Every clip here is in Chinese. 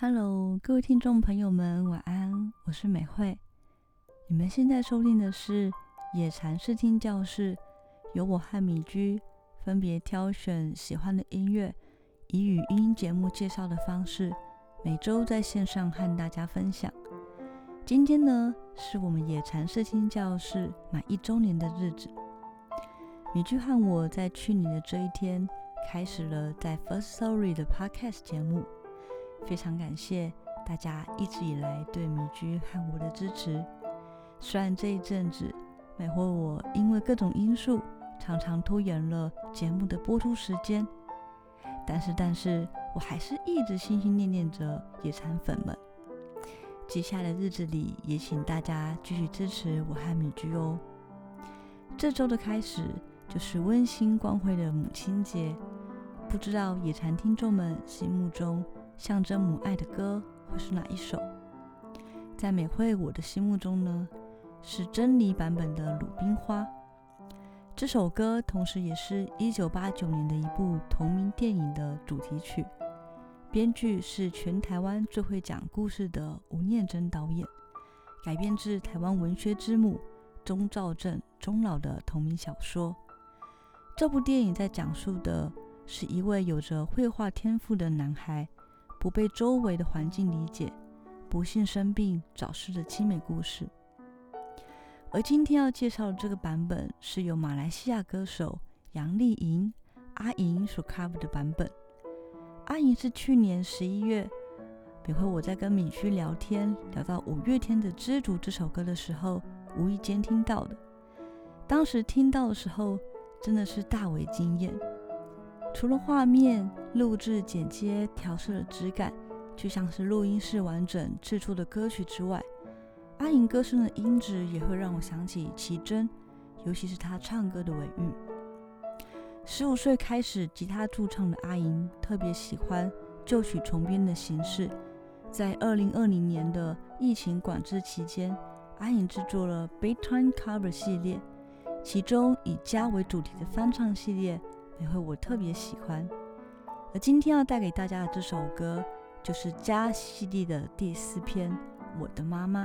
Hello，各位听众朋友们，晚安，我是美惠。你们现在收听的是野禅视听教室，由我和米居分别挑选喜欢的音乐，以语音节目介绍的方式，每周在线上和大家分享。今天呢，是我们野禅视听教室满一周年的日子。米居和我在去年的这一天，开始了在 First Story 的 Podcast 节目。非常感谢大家一直以来对米居和我的支持。虽然这一阵子，美或我因为各种因素，常常拖延了节目的播出时间，但是，但是我还是一直心心念念着野餐粉们。接下来的日子里，也请大家继续支持我和米居哦。这周的开始就是温馨光辉的母亲节，不知道野餐听众们心目中象征母爱的歌会是哪一首？在美惠我的心目中呢，是珍妮版本的《鲁冰花》。这首歌同时也是一九八九年的一部同名电影的主题曲。编剧是全台湾最会讲故事的吴念真导演，改编自台湾文学之母钟兆政钟老的同名小说。这部电影在讲述的是一位有着绘画天赋的男孩，不被周围的环境理解，不幸生病早逝的凄美故事。而今天要介绍的这个版本，是由马来西亚歌手杨丽莹阿莹所 cover 的版本。阿莹是去年十一月，每回我在跟敏旭聊天，聊到五月天的《知足》这首歌的时候，无意间听到的。当时听到的时候，真的是大为惊艳。除了画面、录制、剪接、调色的质感，就像是录音室完整制作的歌曲之外，阿莹歌声的音质也会让我想起奇珍，尤其是她唱歌的尾韵。十五岁开始吉他驻唱的阿莹，特别喜欢旧曲重编的形式。在二零二零年的疫情管制期间，阿莹制作了 Bedtime Cover 系列，其中以家为主题的翻唱系列，也会我特别喜欢。而今天要带给大家的这首歌，就是家系列的第四篇《我的妈妈》。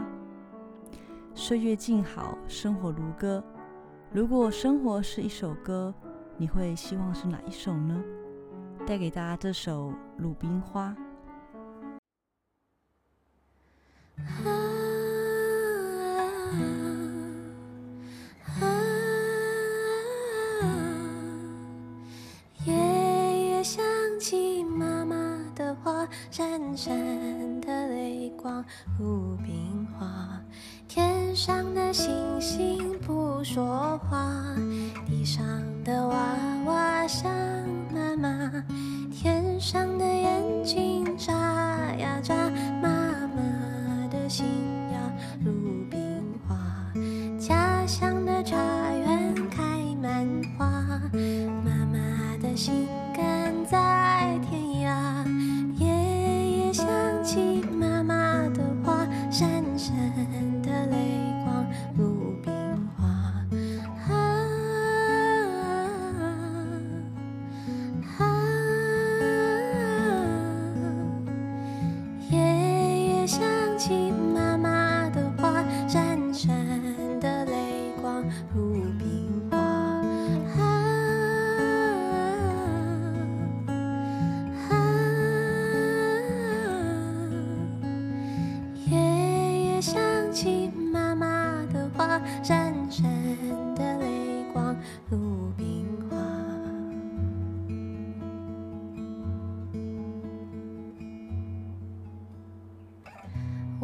岁月静好，生活如歌。如果生活是一首歌，你会希望是哪一首呢？带给大家这首《鲁冰花》。闪闪的泪光，如冰花。天上的星星不说话，地上的娃娃想妈妈，天上的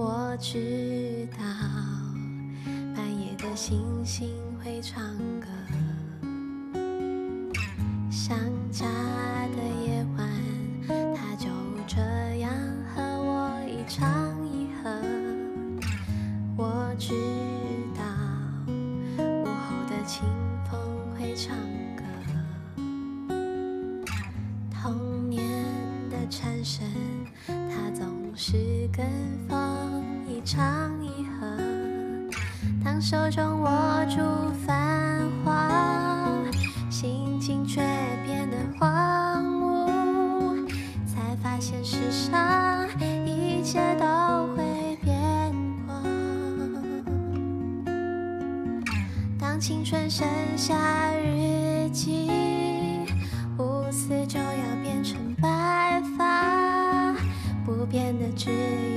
我知道半夜的星星会唱歌，想家的夜晚，它就这样和我一唱一和。我知道午后的清风会唱歌，童年的蝉声，是跟风一唱一和，当手中握住繁华，心情却变得荒芜，才发现世上一切都会变过。当青春剩下日记。只